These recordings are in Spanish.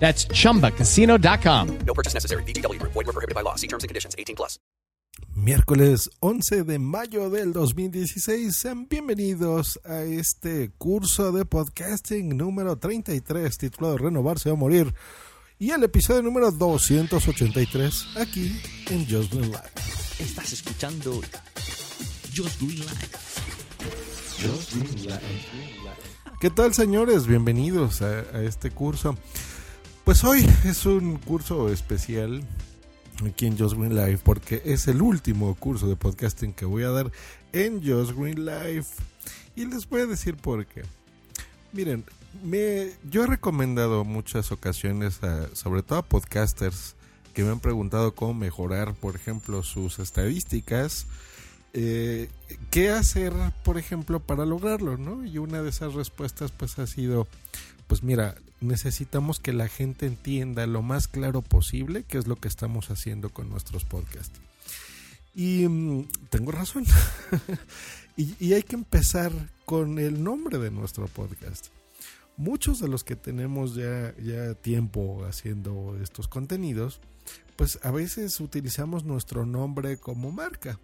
That's chumbacasino.com. No purchase necessary. VGW Group. Void were prohibited by law. See terms and conditions. 18 plus. Miércoles 11 de mayo del 2016. Sean bienvenidos a este curso de podcasting número 33 titulado Renovarse o Morir y el episodio número 283 aquí en Just Green Live. Estás escuchando Just Green Live. ¿Qué tal señores? Bienvenidos a, a este curso. Pues hoy es un curso especial aquí en Just Green Live porque es el último curso de podcasting que voy a dar en Just Green Live y les voy a decir por qué. Miren, me, yo he recomendado muchas ocasiones, a, sobre todo a podcasters que me han preguntado cómo mejorar, por ejemplo, sus estadísticas. Eh, ¿Qué hacer, por ejemplo, para lograrlo? ¿no? Y una de esas respuestas pues ha sido, pues mira, necesitamos que la gente entienda lo más claro posible qué es lo que estamos haciendo con nuestros podcasts. Y mm, tengo razón. y, hay que empezar con el nombre de nuestro podcast. Muchos de los que tenemos ya, ya tiempo haciendo estos contenidos, pues a veces utilizamos nuestro nombre como marca.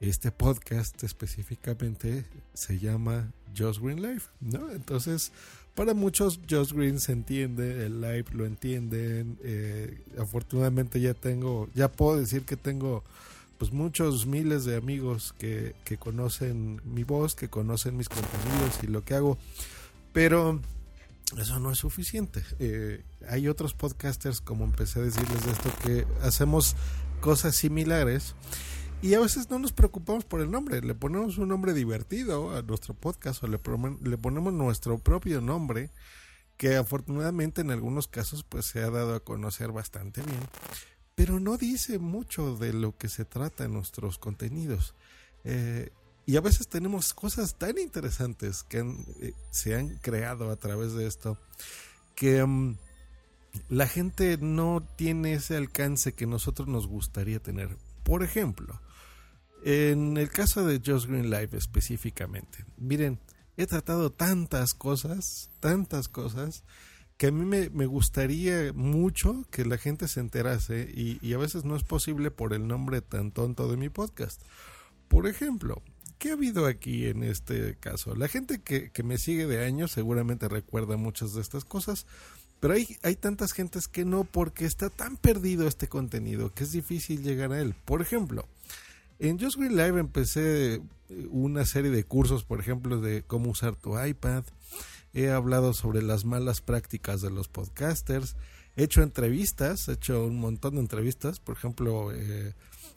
Este podcast específicamente se llama Just Green Life, ¿no? Entonces, para muchos Just Green se entiende, el live lo entienden. Eh, afortunadamente ya tengo, ya puedo decir que tengo pues muchos miles de amigos que, que conocen mi voz, que conocen mis contenidos y lo que hago. Pero eso no es suficiente. Eh, hay otros podcasters, como empecé a decirles de esto, que hacemos cosas similares y a veces no nos preocupamos por el nombre. Le ponemos un nombre divertido a nuestro podcast o le, ponemos nuestro propio nombre que afortunadamente en algunos casos pues se ha dado a conocer bastante bien. Pero no dice mucho de lo que se trata en nuestros contenidos. Eh, y a veces tenemos cosas tan interesantes que han, eh, se han creado a través de esto que um, la gente no tiene ese alcance que nosotros nos gustaría tener. Por ejemplo, en el caso de Just Green Life específicamente, miren, he tratado tantas cosas, tantas cosas, que a mí me, me gustaría mucho que la gente se enterase y, y, a veces no es posible por el nombre tan tonto de mi podcast. Por ejemplo, ¿qué ha habido aquí en este caso? La gente que, que me sigue de años seguramente recuerda muchas de estas cosas, pero hay, hay tantas gentes que no porque está tan perdido este contenido que es difícil llegar a él. Por ejemplo, en Just Green Live empecé una serie de cursos, por ejemplo, de cómo usar tu iPad. He hablado sobre las malas prácticas de los podcasters. He hecho entrevistas, he hecho un montón de entrevistas. Por ejemplo, eh,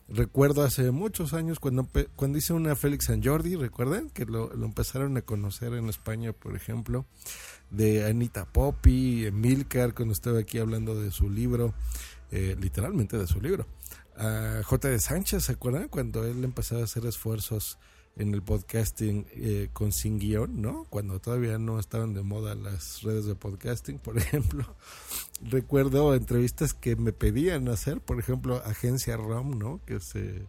recuerdo hace muchos años cuando, cuando hice una Félix San Jordi, ¿recuerdan? Que lo, lo, empezaron a conocer en España, por ejemplo, de Anita Poppy, Emilcar, cuando estaba aquí hablando de su libro, eh, literalmente de su libro a J. de Sánchez, ¿se acuerdan? Cuando él empezaba a hacer esfuerzos en el podcasting eh, con sin guion, ¿no? Cuando todavía no estaban de moda las redes de podcasting, por ejemplo. Recuerdo entrevistas que me pedían hacer, por ejemplo, Agencia ROM, ¿no? Que se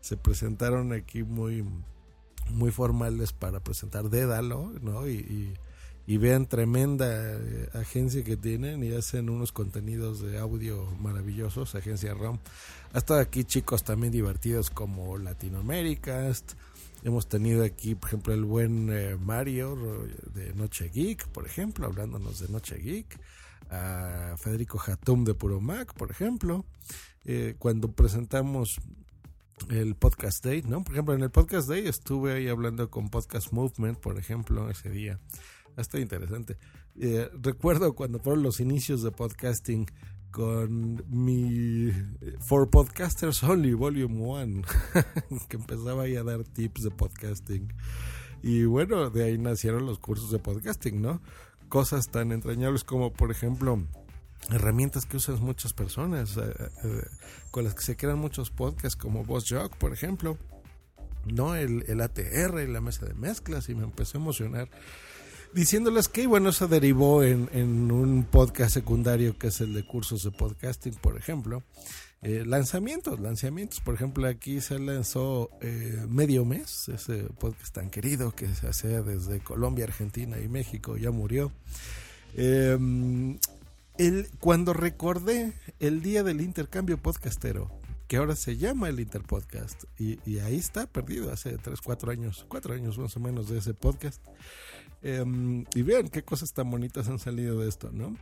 se presentaron aquí muy, muy formales para presentar Dédalo, ¿no? Y, y vean tremenda eh, agencia que tienen y hacen unos contenidos de audio maravillosos, agencia ROM. Hasta aquí chicos también divertidos como Latinoamérica. Hemos tenido aquí, por ejemplo, el buen eh, Mario de Noche Geek, por ejemplo, hablándonos de Noche Geek. A Federico Hatum de Puro Mac, por ejemplo. Eh, cuando presentamos el Podcast Day, ¿no? Por ejemplo, en el Podcast Day estuve ahí hablando con Podcast Movement, por ejemplo, ese día. Está interesante. Eh, recuerdo cuando fueron los inicios de podcasting con mi For Podcasters Only Volume 1, que empezaba ahí a dar tips de podcasting. Y bueno, de ahí nacieron los cursos de podcasting, ¿no? Cosas tan entrañables como, por ejemplo, herramientas que usan muchas personas, eh, eh, con las que se crean muchos podcasts, como VozJog, por ejemplo, ¿no? El, el ATR, la mesa de mezclas, y me empezó a emocionar diciéndoles que, bueno, eso derivó en, en, un podcast secundario que es el de cursos de podcasting, por ejemplo. Eh, lanzamientos, lanzamientos. Por ejemplo, aquí se lanzó eh, Medio Mes, ese podcast tan querido que se hace desde Colombia, Argentina y México, ya murió. El, cuando recordé el día del intercambio podcastero, que ahora se llama el Interpodcast, y, y ahí está perdido hace 3, 4 años, 4 años más o menos de ese podcast. Um, y vean qué cosas tan bonitas han salido de esto, ¿no?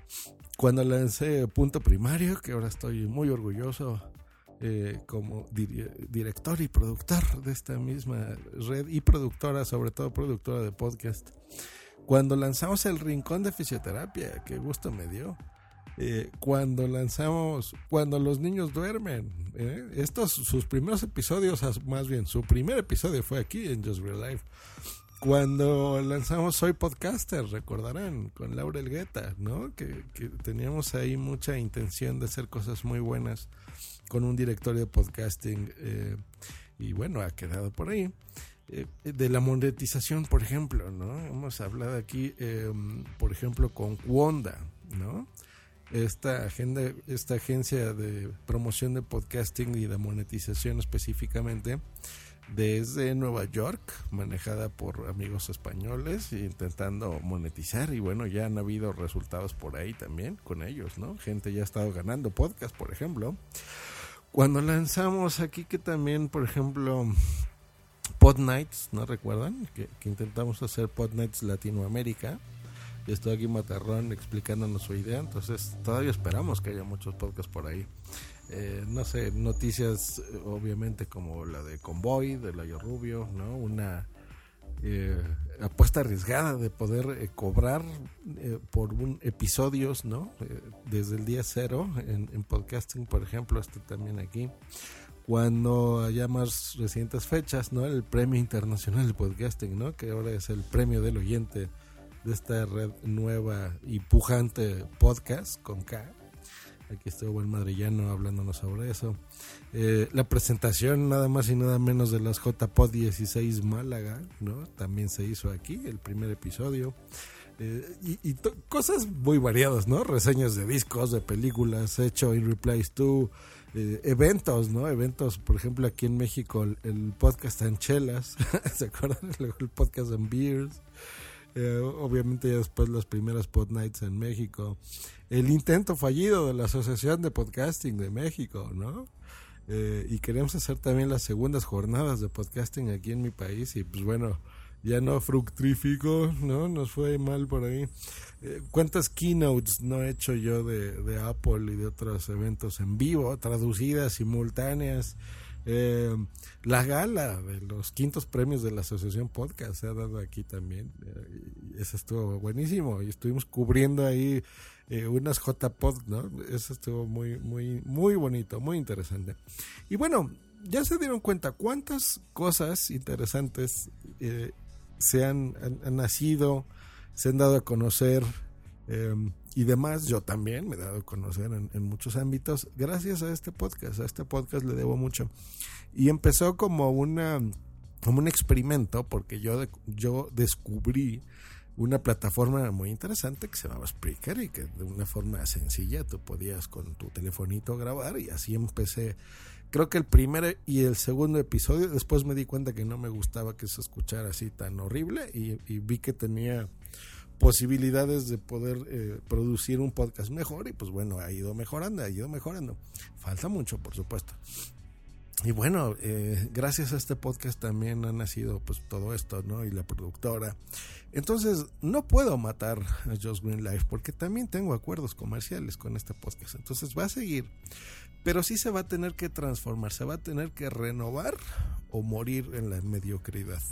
Cuando lancé Punto Primario, que ahora estoy muy orgulloso eh, como dir director y productor de esta misma red y productora, sobre todo productora de podcast. Cuando lanzamos el Rincón de Fisioterapia, qué gusto me dio. Eh, cuando lanzamos Cuando los niños duermen. ¿eh? Estos, sus primeros episodios, más bien, su primer episodio fue aquí en Just Real Life cuando lanzamos Soy Podcaster, recordarán, con Laura Elgueta, ¿no? Que, que, teníamos ahí mucha intención de hacer cosas muy buenas con un directorio de podcasting eh, y bueno, ha quedado por ahí. Eh, de la monetización, por ejemplo, ¿no? Hemos hablado aquí, eh, por ejemplo, con Wanda, ¿no? Esta, agenda, esta agencia de promoción de podcasting y de monetización específicamente, desde Nueva York, manejada por amigos españoles, intentando monetizar. Y bueno, ya han habido resultados por ahí también con ellos, ¿no? Gente ya ha estado ganando podcast, por ejemplo. Cuando lanzamos aquí que también, por ejemplo, Pod Nights, ¿no recuerdan? Que, intentamos hacer Pod Nights Latinoamérica. Y estoy aquí Matarrón explicándonos su idea. Entonces, todavía esperamos que haya muchos podcasts por ahí. Eh, no sé, noticias eh, obviamente como la de Convoy, de Layo Rubio, ¿no? Una eh, apuesta arriesgada de poder eh, cobrar eh, por un episodios, ¿no? Eh, desde el día cero en, en, podcasting, por ejemplo, hasta también aquí. Cuando haya más recientes fechas, ¿no? El Premio Internacional de Podcasting, ¿no? Que ahora es el premio del oyente de esta red nueva y pujante podcast con K Aquí estuvo buen madrillano hablándonos sobre eso. Eh, la presentación nada más y nada menos de las JPod 16 Málaga, ¿no? También se hizo aquí, el primer episodio. Eh, y, cosas muy variadas, ¿no? Reseñas de discos, de películas, hecho in replies to eh, eventos, ¿no? Eventos, por ejemplo, aquí en México, el, el podcast Anchelas, ¿se acuerdan? El, el podcast en Beers. Eh, obviamente ya después las primeras pod nights en México. El intento fallido de la Asociación de Podcasting de México, ¿no? Eh, y queremos hacer también las segundas jornadas de podcasting aquí en mi país y pues bueno, ya no fructificó, ¿no? Nos fue mal por ahí. Eh, ¿Cuántas keynotes no he hecho yo de, de Apple y de otros eventos en vivo, traducidas, simultáneas? Eh, la gala de los quintos premios de la Asociación Podcast se ha dado aquí también. Eh, eso estuvo buenísimo. Y estuvimos cubriendo ahí eh, unas JPod, ¿no? Eso estuvo muy, muy, muy bonito, muy interesante. Y bueno, ya se dieron cuenta cuántas cosas interesantes eh, se han, han, han, nacido, se han dado a conocer. Y demás, yo también me he dado a conocer en, muchos ámbitos gracias a este podcast. A este podcast le debo mucho. Y empezó como una como un experimento porque yo yo descubrí una plataforma muy interesante que se llamaba Spreaker y que de una forma sencilla tú podías con tu telefonito grabar y así empecé Creo que el primer y el segundo episodio, después me di cuenta que no me gustaba que se escuchara así tan horrible y vi que tenía posibilidades de poder eh, producir un podcast mejor y pues bueno, ha ido mejorando, ha ido mejorando. Falta mucho, por supuesto. Y bueno, eh, gracias a este podcast también ha nacido pues todo esto, ¿no? Y la productora. Entonces, no puedo matar a Just Green Life porque también tengo acuerdos comerciales con este podcast. Entonces va a seguir, pero sí se va a tener que transformar, se va a tener que renovar o morir en la mediocridad.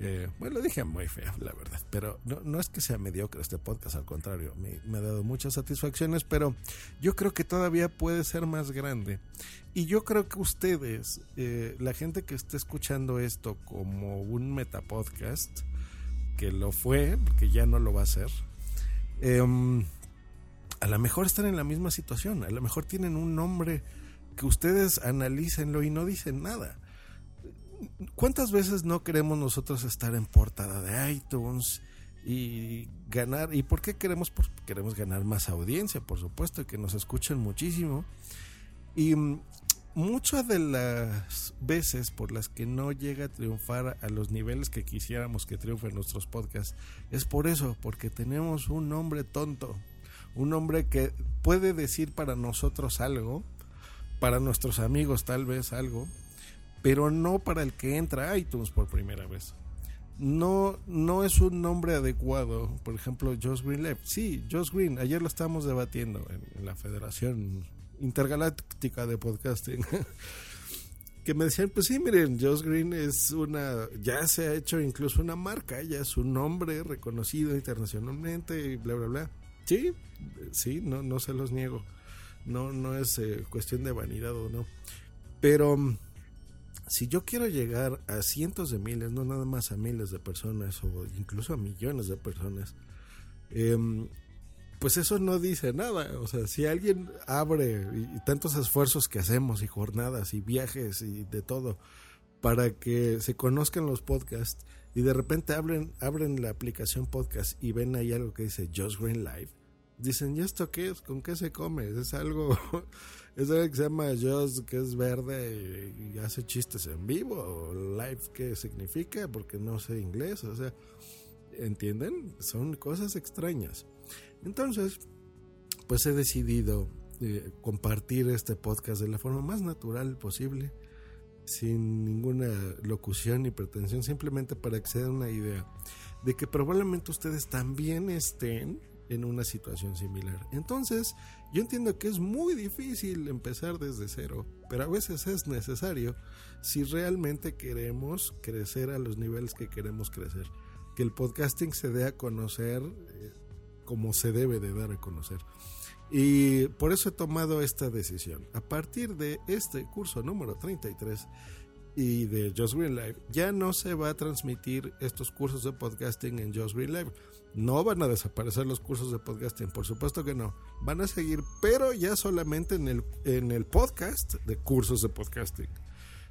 Eh, bueno, lo dije muy feo, la verdad, pero no, es que sea mediocre este podcast, al contrario, me, ha dado muchas satisfacciones, pero yo creo que todavía puede ser más grande. Y yo creo que ustedes, eh, la gente que esté escuchando esto como un metapodcast, que lo fue, que ya no lo va a hacer, eh, a lo mejor están en la misma situación, a lo mejor tienen un nombre que ustedes analícenlo y no dicen nada ¿Cuántas veces no queremos nosotros estar en portada de iTunes y ganar? ¿Y por qué queremos? Queremos ganar más audiencia, por supuesto, que nos escuchen muchísimo. Y muchas de las veces por las que no llega a triunfar a los niveles que quisiéramos que triunfen nuestros podcasts es por eso, porque tenemos un nombre tonto, un nombre que puede decir para nosotros algo, para nuestros amigos tal vez algo, pero no para el que entra a iTunes por primera vez. No, no es un nombre adecuado. Por ejemplo, Josh Green Left. Sí, Josh Green. Ayer lo estábamos debatiendo en, la Federación Intergaláctica de Podcasting. que me decían, pues sí, miren, Josh Green es una, ya se ha hecho incluso una marca, ya es un nombre reconocido internacionalmente y bla, bla, bla. Sí, sí, no, no se los niego. No, no es eh, cuestión de vanidad o no. Pero si yo quiero llegar a cientos de miles, no nada más a miles de personas o incluso a millones de personas, eh, pues eso no dice nada. O sea, si alguien abre y, tantos esfuerzos que hacemos y jornadas y viajes y de todo para que se conozcan los podcasts y de repente abren, abren la aplicación podcast y ven ahí algo que dice Just Green Live, dicen, ¿y esto qué es? ¿Con qué se come? Es algo es que se llama Joss, que es verde y, hace chistes en vivo. Live, ¿qué significa? Porque no sé inglés. O sea, ¿entienden? Son cosas extrañas. Entonces, pues he decidido eh, compartir este podcast de la forma más natural posible. Sin ninguna locución ni pretensión, simplemente para que se den una idea de que probablemente ustedes también estén en una situación similar. Entonces, yo entiendo que es muy difícil empezar desde cero, pero a veces es necesario si realmente queremos crecer a los niveles que queremos crecer. Que el podcasting se dé a conocer eh, como se debe de dar a conocer. Y por eso he tomado esta decisión. A partir de este curso número 33, y de Just Green Live, ya no se va a transmitir estos cursos de podcasting en Just Green Live. No van a desaparecer los cursos de podcasting, por supuesto que no. Van a seguir, pero ya solamente en el, en el podcast de cursos de podcasting.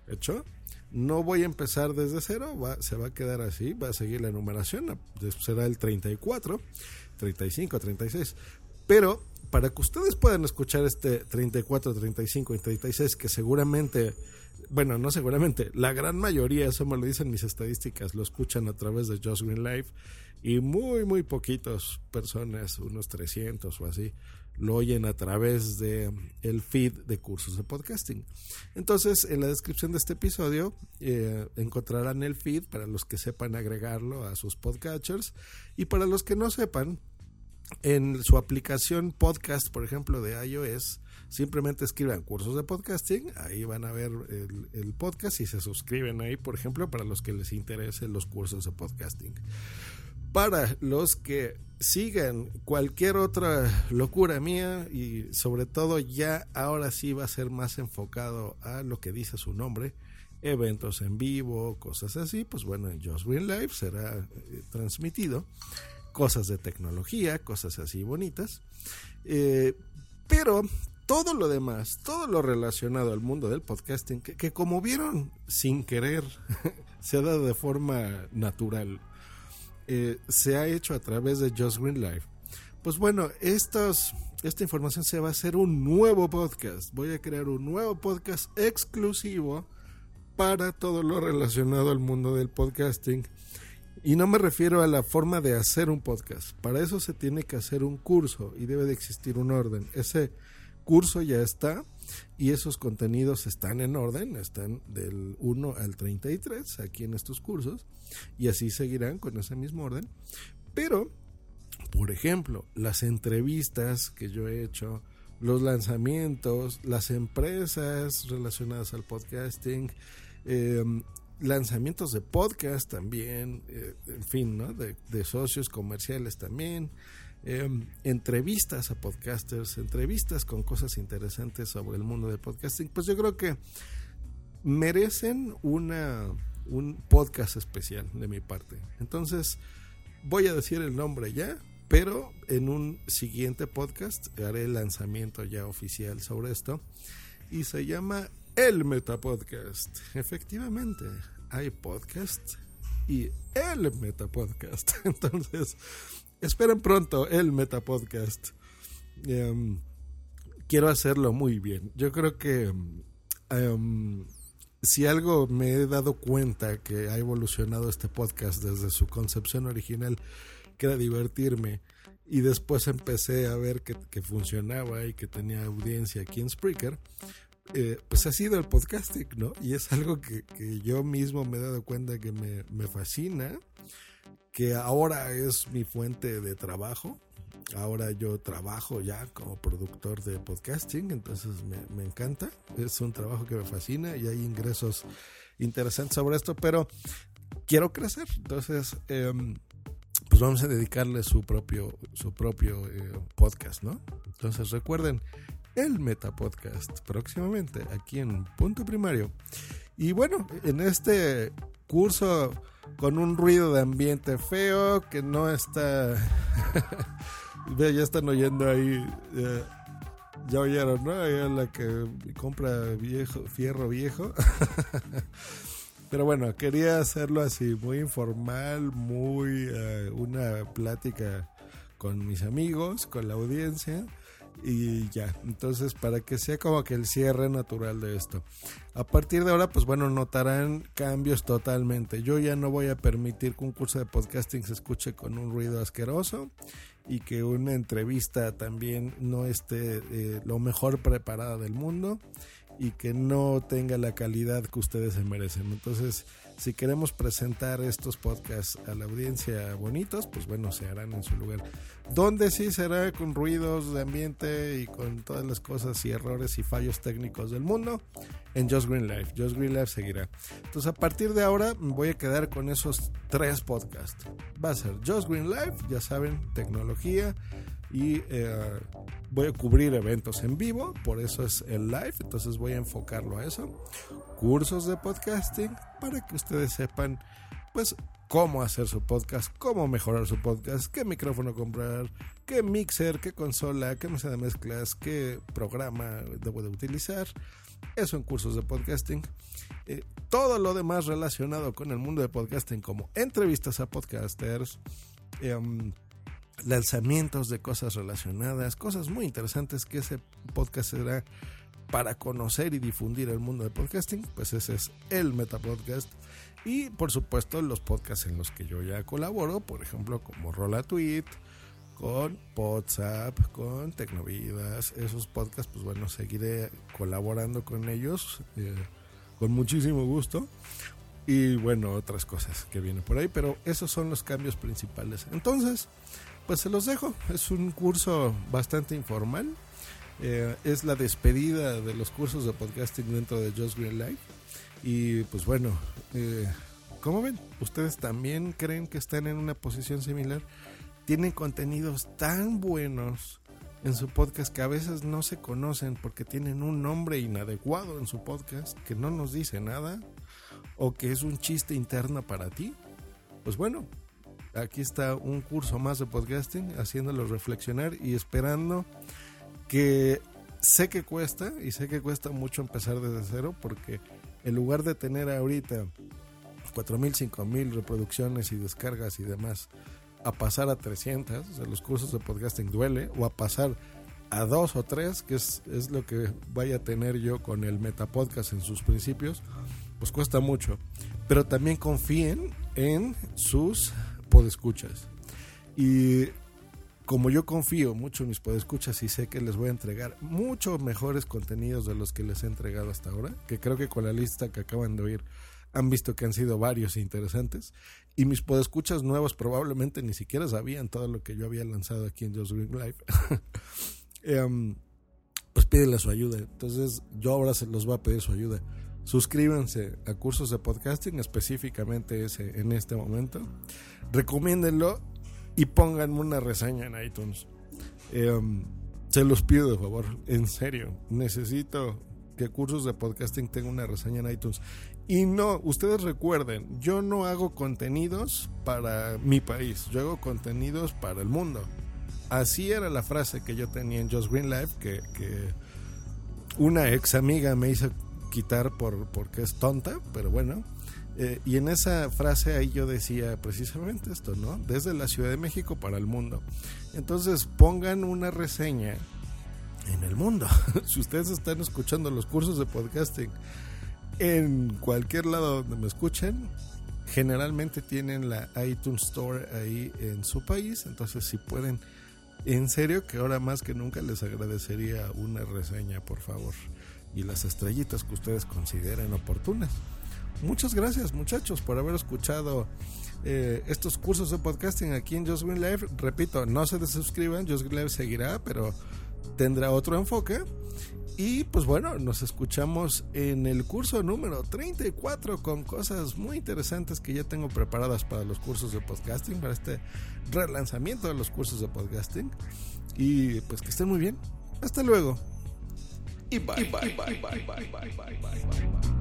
¿Hecho? No voy a empezar desde cero, va, se va a quedar así, va a seguir la numeración, será el 34, 35, 36. Pero para que ustedes puedan escuchar este 34, 35 y 36, que seguramente bueno, no seguramente, la gran mayoría, eso me lo dicen mis estadísticas, lo escuchan a través de Just Green Live y muy, muy poquitas personas, unos 300 o así, lo oyen a través de el feed de cursos de podcasting. Entonces, en la descripción de este episodio eh, encontrarán el feed para los que sepan agregarlo a sus podcatchers y para los que no sepan, en su aplicación podcast, por ejemplo, de iOS, simplemente escriban cursos de podcasting, ahí van a ver el, podcast y se suscriben ahí, por ejemplo, para los que les interesen los cursos de podcasting. Para los que sigan cualquier otra locura mía y sobre todo ya ahora sí va a ser más enfocado a lo que dice su nombre, eventos en vivo, cosas así, pues bueno, en Just Green Live será eh, transmitido cosas de tecnología, cosas así bonitas. Eh, pero todo lo demás, todo lo relacionado al mundo del podcasting, que, como vieron sin querer, se ha dado de forma natural, eh, se ha hecho a través de Just Green Live. Pues bueno, estos esta información se va a hacer un nuevo podcast. Voy a crear un nuevo podcast exclusivo para todo lo relacionado al mundo del podcasting. Y no me refiero a la forma de hacer un podcast. Para eso se tiene que hacer un curso y debe de existir un orden. Ese curso ya está y esos contenidos están en orden, están del 1 al 33 aquí en estos cursos y así seguirán con ese mismo orden. Pero, por ejemplo, las entrevistas que yo he hecho, los lanzamientos, las empresas relacionadas al podcasting, eh, lanzamientos de podcast también, eh, en fin, ¿no? de, de, socios comerciales también, eh, entrevistas a podcasters, entrevistas con cosas interesantes sobre el mundo del podcasting, pues yo creo que merecen una, un podcast especial de mi parte. Entonces, voy a decir el nombre ya, pero en un siguiente podcast haré el lanzamiento ya oficial sobre esto. Y se llama el Metapodcast. Efectivamente, hay podcast y el Metapodcast. Entonces, esperen pronto el Metapodcast. Um, quiero hacerlo muy bien. Yo creo que um, si algo me he dado cuenta que ha evolucionado este podcast desde su concepción original, que era divertirme, y después empecé a ver que, funcionaba y que tenía audiencia aquí en Spreaker, eh, pues ha sido el podcasting, ¿no? Y es algo que, que yo mismo me he dado cuenta que me, fascina, que ahora es mi fuente de trabajo. Ahora yo trabajo ya como productor de podcasting, entonces me, me encanta. Es un trabajo que me fascina y hay ingresos interesantes sobre esto, pero quiero crecer. Entonces, eh, pues vamos a dedicarle su propio, su propio eh, podcast, ¿no? Entonces recuerden, el Metapodcast próximamente aquí en Punto Primario. Y bueno, en este curso con un ruido de ambiente feo que no está... Ya están oyendo ahí... Eh, ya oyeron, ¿no? Ahí la que compra viejo, fierro viejo. Pero bueno, quería hacerlo así, muy informal, muy uh, una plática con mis amigos, con la audiencia y ya. Entonces, para que sea como que el cierre natural de esto. A partir de ahora, pues bueno, notarán cambios totalmente. Yo ya no voy a permitir que un curso de podcasting se escuche con un ruido asqueroso y que una entrevista también no esté eh, lo mejor preparada del mundo y que no tenga la calidad que ustedes se merecen. Entonces, si queremos presentar estos podcasts a la audiencia bonitos, pues bueno, se harán en su lugar. Donde sí será con ruidos de ambiente y con todas las cosas y errores y fallos técnicos del mundo, en Just Green Life. Just Green Life seguirá. Entonces, a partir de ahora, voy a quedar con esos tres podcasts. Va a ser Just Green Life, ya saben, tecnología y eh, voy a cubrir eventos en vivo, por eso es el live, entonces voy a enfocarlo a eso. Cursos de podcasting para que ustedes sepan pues cómo hacer su podcast, cómo mejorar su podcast, qué micrófono comprar, qué mixer, qué consola, qué mesa de mezclas, qué programa debo de utilizar. Eso en cursos de podcasting. Eh, todo lo demás relacionado con el mundo de podcasting como entrevistas a podcasters. Eh, lanzamientos de cosas relacionadas, cosas muy interesantes que ese podcast será para conocer y difundir el mundo del podcasting, pues ese es el Metapodcast. Y por supuesto los podcasts en los que yo ya colaboro, por ejemplo como Rola Tweet, con WhatsApp, con Tecnovidas, esos podcasts, pues bueno, seguiré colaborando con ellos eh, con muchísimo gusto. Y bueno, otras cosas que vienen por ahí, pero esos son los cambios principales. Entonces, pues se los dejo. Es un curso bastante informal. Eh, es la despedida de los cursos de podcasting dentro de Just Green Life. Y pues bueno, eh, ¿cómo ven? ¿Ustedes también creen que están en una posición similar? Tienen contenidos tan buenos en su podcast que a veces no se conocen porque tienen un nombre inadecuado en su podcast que no nos dice nada o que es un chiste interno para ti. Pues bueno, aquí está un curso más de podcasting, haciéndolo reflexionar y esperando que sé que cuesta y sé que cuesta mucho empezar desde cero porque en lugar de tener ahorita 4.000, 5.000 reproducciones y descargas y demás, a pasar a 300, o sea, los cursos de podcasting duele, o a pasar a dos o tres, que es, es lo que vaya a tener yo con el Metapodcast en sus principios, pues cuesta mucho. Pero también confíen en sus podescuchas. Y como yo confío mucho en mis podescuchas y sé que les voy a entregar mucho mejores contenidos de los que les he entregado hasta ahora, que creo que con la lista que acaban de oír han visto que han sido varios interesantes. Y mis podescuchas nuevos probablemente ni siquiera sabían todo lo que yo había lanzado aquí en Just Green Life. Em, pues pídenle su ayuda. Entonces yo ahora se los voy a pedir su ayuda. Suscríbanse a cursos de podcasting, específicamente ese en este momento. Recomiéndenlo y pónganme una reseña en iTunes. Em, se los pido de favor, en serio. Necesito que cursos de podcasting tengan una reseña en iTunes. Y no, ustedes recuerden, yo no hago contenidos para mi país, yo hago contenidos para el mundo. Así era la frase que yo tenía en Just Green Life, que, que una ex amiga me hizo quitar por, porque es tonta, pero bueno. Eh, y en esa frase ahí yo decía precisamente esto, ¿no? Desde la Ciudad de México para el mundo. Entonces pongan una reseña en el mundo. si ustedes están escuchando los cursos de podcasting en cualquier lado donde me escuchen, generalmente tienen la iTunes Store ahí en su país. Entonces si pueden, en serio que ahora más que nunca les agradecería una reseña, por favor. Y las estrellitas que ustedes consideren oportunas. Muchas gracias muchachos por haber escuchado eh, estos cursos de podcasting aquí en Just Green Live. Repito, no se desuscriban, Just Green Live seguirá, pero tendrá otro enfoque. Y pues bueno, nos escuchamos en el curso número 34 con cosas muy interesantes que ya tengo preparadas para los cursos de podcasting, para este relanzamiento de los cursos de podcasting. Y pues que estén muy bien. Hasta luego. Y bye, bye, bye, bye, bye, bye, bye, bye. bye.